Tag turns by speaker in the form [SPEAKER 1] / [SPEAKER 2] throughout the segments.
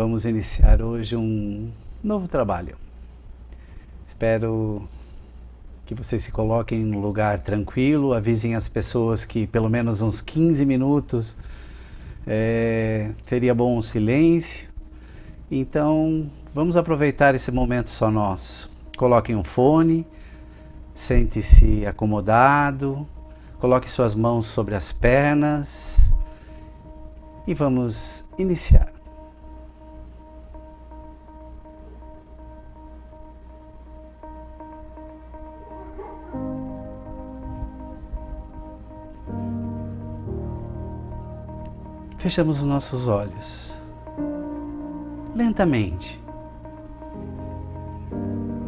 [SPEAKER 1] Vamos iniciar hoje um novo trabalho. Espero que vocês se coloquem em um lugar tranquilo, avisem as pessoas que pelo menos uns 15 minutos é, teria bom um silêncio. Então, vamos aproveitar esse momento só nosso. Coloquem um fone, sente-se acomodado, coloque suas mãos sobre as pernas e vamos iniciar. Fechamos os nossos olhos lentamente,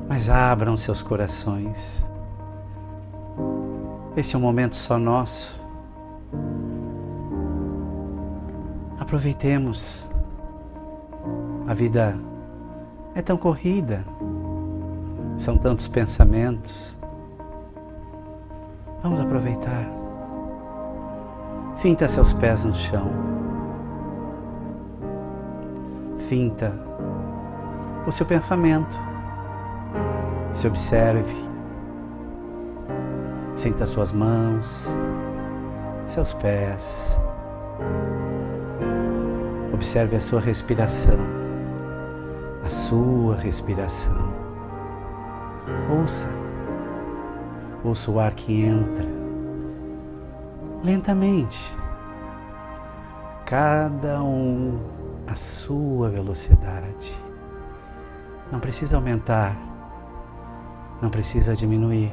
[SPEAKER 1] mas abram seus corações. Esse é um momento só nosso. Aproveitemos. A vida é tão corrida, são tantos pensamentos. Vamos aproveitar. Finta seus pés no chão finta o seu pensamento. Se observe. Sinta suas mãos, seus pés. Observe a sua respiração, a sua respiração. Ouça, ouça o ar que entra lentamente. Cada um a sua velocidade. Não precisa aumentar, não precisa diminuir.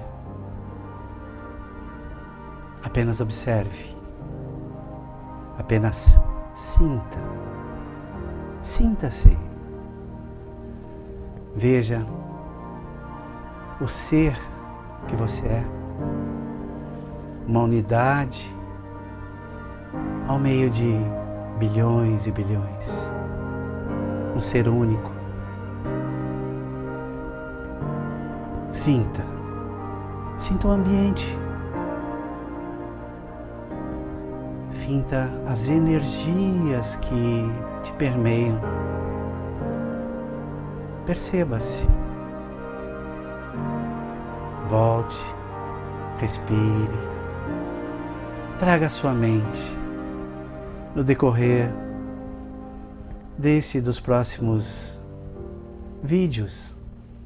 [SPEAKER 1] Apenas observe, apenas sinta, sinta-se. Veja o ser que você é, uma unidade ao meio de bilhões e bilhões. Um ser único. Finta. Sinta o ambiente. Finta as energias que te permeiam. Perceba-se. Volte, respire, traga a sua mente no decorrer desse e dos próximos vídeos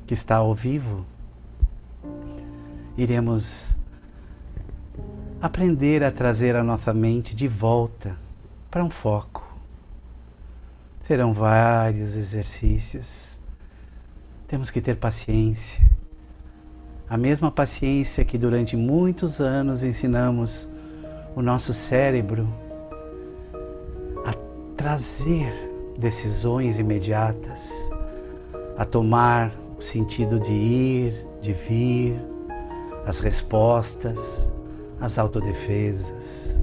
[SPEAKER 1] que está ao vivo, iremos aprender a trazer a nossa mente de volta para um foco. Serão vários exercícios. Temos que ter paciência. A mesma paciência que durante muitos anos ensinamos o nosso cérebro trazer decisões imediatas, a tomar o sentido de ir, de vir, as respostas, as autodefesas.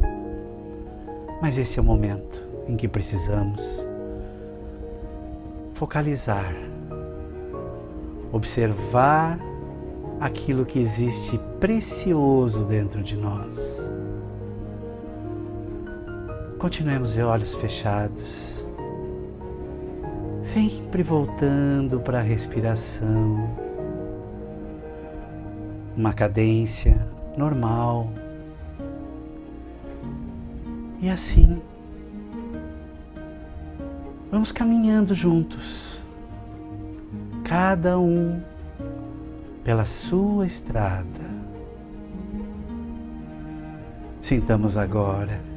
[SPEAKER 1] Mas esse é o momento em que precisamos focalizar, observar aquilo que existe precioso dentro de nós Continuemos de olhos fechados, sempre voltando para a respiração, uma cadência normal. E assim, vamos caminhando juntos, cada um pela sua estrada. Sintamos agora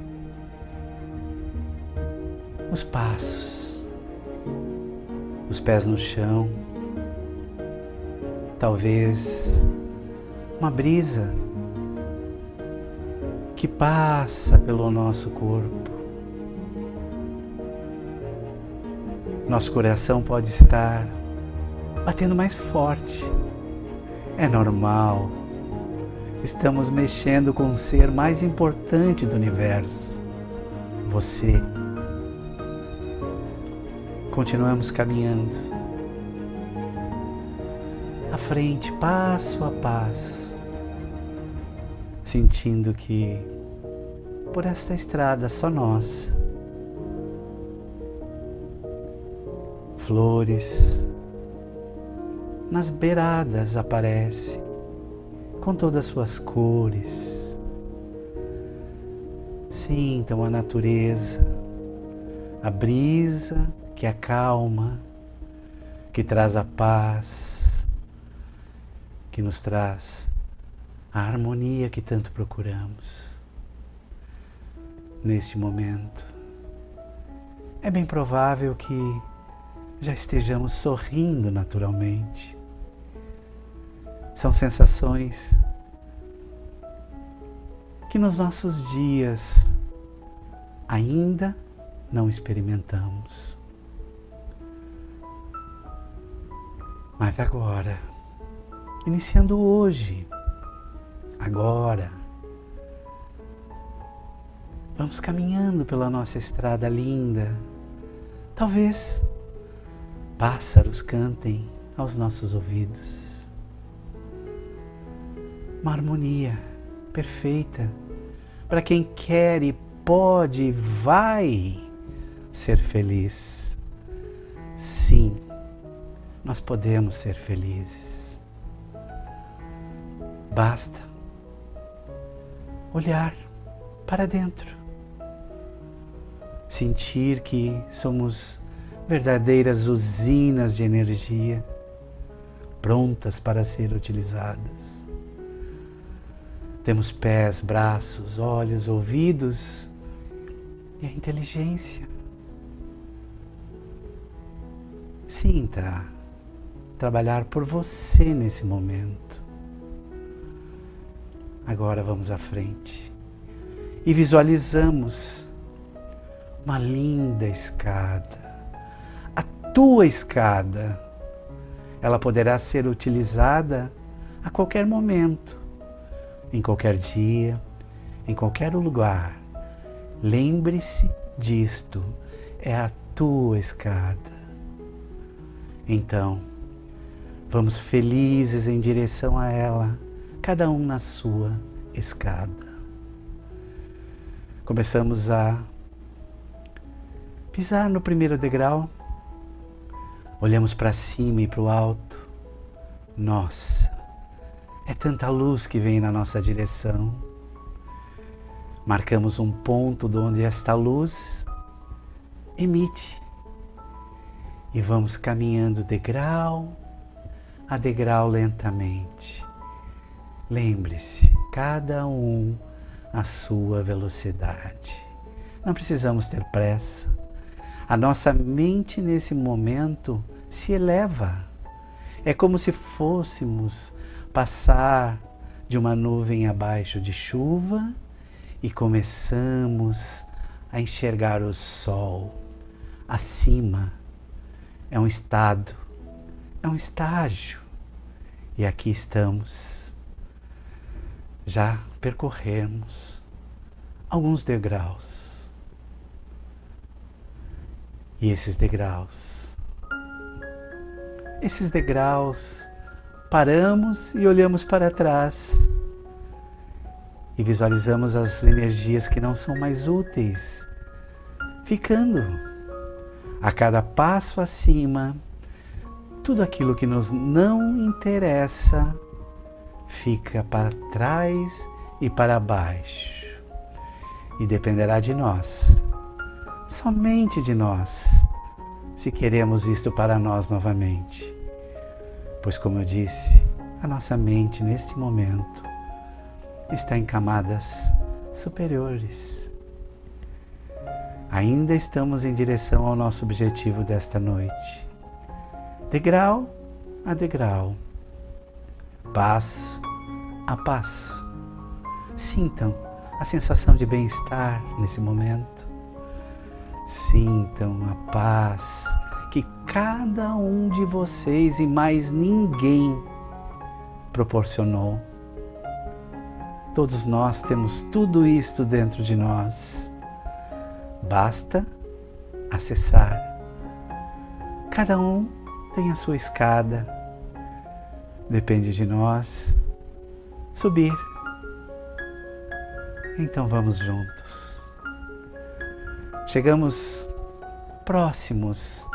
[SPEAKER 1] os passos, os pés no chão, talvez uma brisa que passa pelo nosso corpo. Nosso coração pode estar batendo mais forte. É normal. Estamos mexendo com o ser mais importante do universo, você. Continuamos caminhando à frente, passo a passo, sentindo que por esta estrada só nossa, flores. Nas beiradas aparece com todas as suas cores. Sintam a natureza, a brisa que acalma, que traz a paz, que nos traz a harmonia que tanto procuramos neste momento. É bem provável que já estejamos sorrindo naturalmente. São sensações que nos nossos dias ainda não experimentamos. Mas agora, iniciando hoje, agora, vamos caminhando pela nossa estrada linda. Talvez pássaros cantem aos nossos ouvidos. Uma harmonia perfeita para quem quer e pode e vai ser feliz. Sim, nós podemos ser felizes. Basta olhar para dentro, sentir que somos verdadeiras usinas de energia prontas para ser utilizadas. Temos pés, braços, olhos, ouvidos e a inteligência. Sinta trabalhar por você nesse momento. Agora vamos à frente e visualizamos uma linda escada tua escada. Ela poderá ser utilizada a qualquer momento, em qualquer dia, em qualquer lugar. Lembre-se disto, é a tua escada. Então, vamos felizes em direção a ela, cada um na sua escada. Começamos a pisar no primeiro degrau Olhamos para cima e para o alto. Nossa, é tanta luz que vem na nossa direção. Marcamos um ponto de onde esta luz emite e vamos caminhando degrau a degrau lentamente. Lembre-se, cada um a sua velocidade. Não precisamos ter pressa. A nossa mente nesse momento se eleva. É como se fôssemos passar de uma nuvem abaixo de chuva e começamos a enxergar o sol acima. É um estado, é um estágio. E aqui estamos. Já percorremos alguns degraus. E esses degraus esses degraus, paramos e olhamos para trás e visualizamos as energias que não são mais úteis, ficando a cada passo acima, tudo aquilo que nos não interessa fica para trás e para baixo. E dependerá de nós, somente de nós, se queremos isto para nós novamente. Pois, como eu disse, a nossa mente neste momento está em camadas superiores. Ainda estamos em direção ao nosso objetivo desta noite. Degrau a degrau, passo a passo. Sintam a sensação de bem-estar nesse momento Sintam a paz que cada um de vocês e mais ninguém proporcionou. Todos nós temos tudo isto dentro de nós. Basta acessar. Cada um tem a sua escada. Depende de nós subir. Então vamos juntos chegamos próximos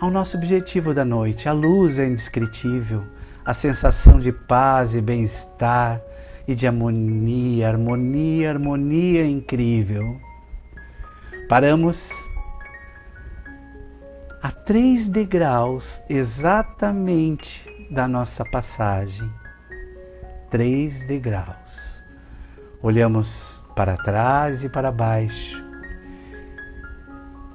[SPEAKER 1] ao nosso objetivo da noite. A luz é indescritível, a sensação de paz e bem-estar e de harmonia, harmonia, harmonia incrível. Paramos a três degraus exatamente da nossa passagem. Três degraus. Olhamos para trás e para baixo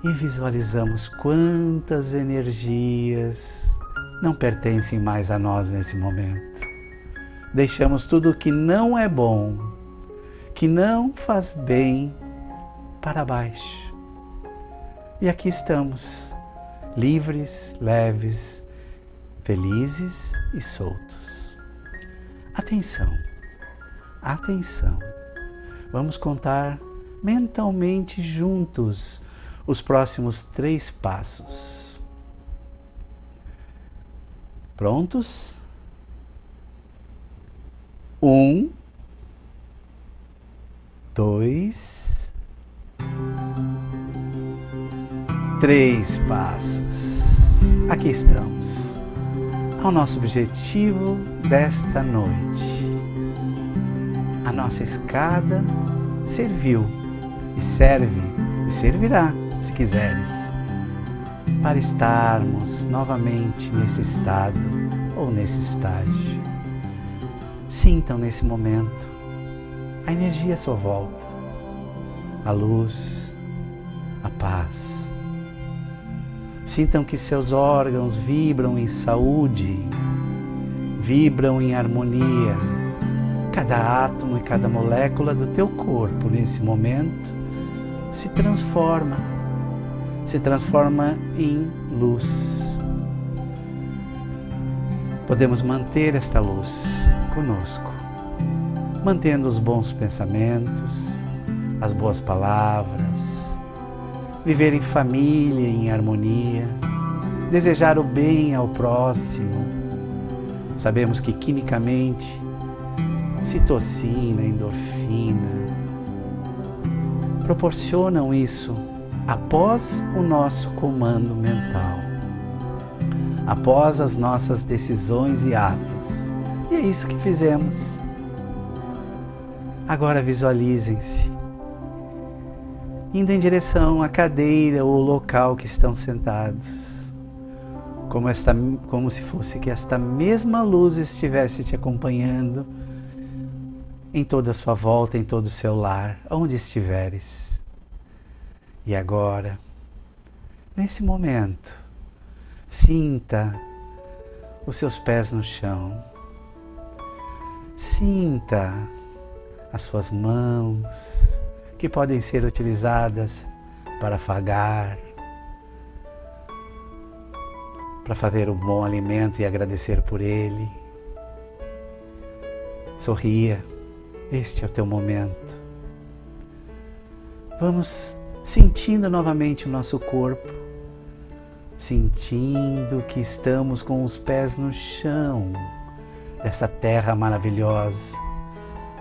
[SPEAKER 1] e visualizamos quantas energias não pertencem mais a nós nesse momento. Deixamos tudo que não é bom, que não faz bem, para baixo. E aqui estamos, livres, leves, felizes e soltos. Atenção, atenção. Vamos contar mentalmente juntos os próximos três passos. Prontos? Um, dois, três passos. Aqui estamos, ao nosso objetivo desta noite. A nossa escada serviu e serve e servirá se quiseres, para estarmos novamente nesse estado ou nesse estágio. Sintam nesse momento a energia à sua volta, a luz, a paz. Sintam que seus órgãos vibram em saúde, vibram em harmonia. Cada átomo e cada molécula do teu corpo nesse momento se transforma se transforma em luz. Podemos manter esta luz conosco, mantendo os bons pensamentos, as boas palavras, viver em família, em harmonia, desejar o bem ao próximo. Sabemos que quimicamente, citocina, endorfina, proporcionam isso após o nosso comando mental, após as nossas decisões e atos. E é isso que fizemos. Agora visualizem-se indo em direção à cadeira ou local que estão sentados. Como, esta, como se fosse que esta mesma luz estivesse te acompanhando em toda a sua volta, em todo o seu lar, onde estiveres. E agora, nesse momento, sinta os seus pés no chão. Sinta as suas mãos, que podem ser utilizadas para afagar, para fazer um bom alimento e agradecer por ele. Sorria, este é o teu momento. Vamos sentindo novamente o nosso corpo, sentindo que estamos com os pés no chão dessa terra maravilhosa,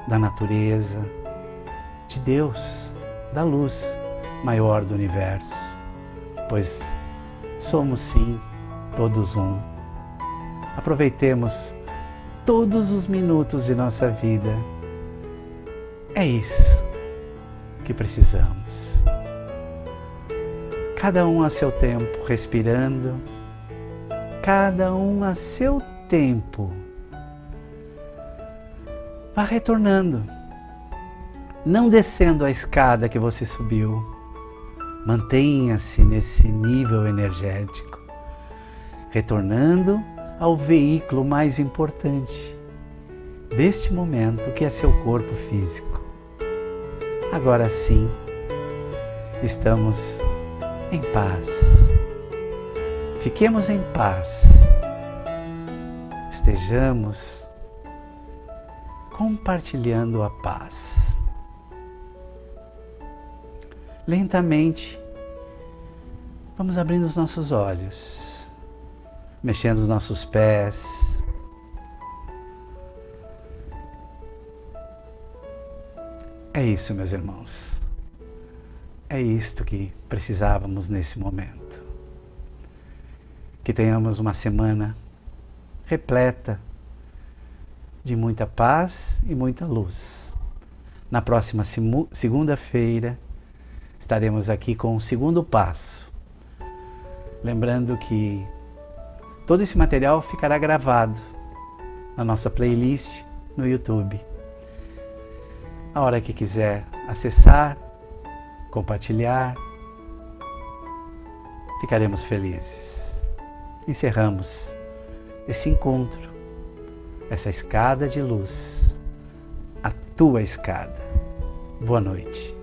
[SPEAKER 1] da natureza, de Deus, da luz maior do universo, pois somos sim todos um. Aproveitemos todos os minutos de nossa vida. É isso que precisamos cada um a seu tempo, respirando, cada um a seu tempo. Vá retornando, não descendo a escada que você subiu. Mantenha-se nesse nível energético, retornando ao veículo mais importante deste momento, que é seu corpo físico. Agora sim, estamos em paz. Fiquemos em paz. Estejamos compartilhando a paz. Lentamente, vamos abrindo os nossos olhos, mexendo os nossos pés. É isso, meus irmãos. É isto que precisávamos nesse momento. Que tenhamos uma semana repleta de muita paz e muita luz. Na próxima segunda-feira estaremos aqui com o segundo passo. Lembrando que todo esse material ficará gravado na nossa playlist no YouTube. A hora que quiser acessar, compartilhar, ficaremos felizes. Encerramos esse encontro, essa escada de luz, a tua escada. Boa noite.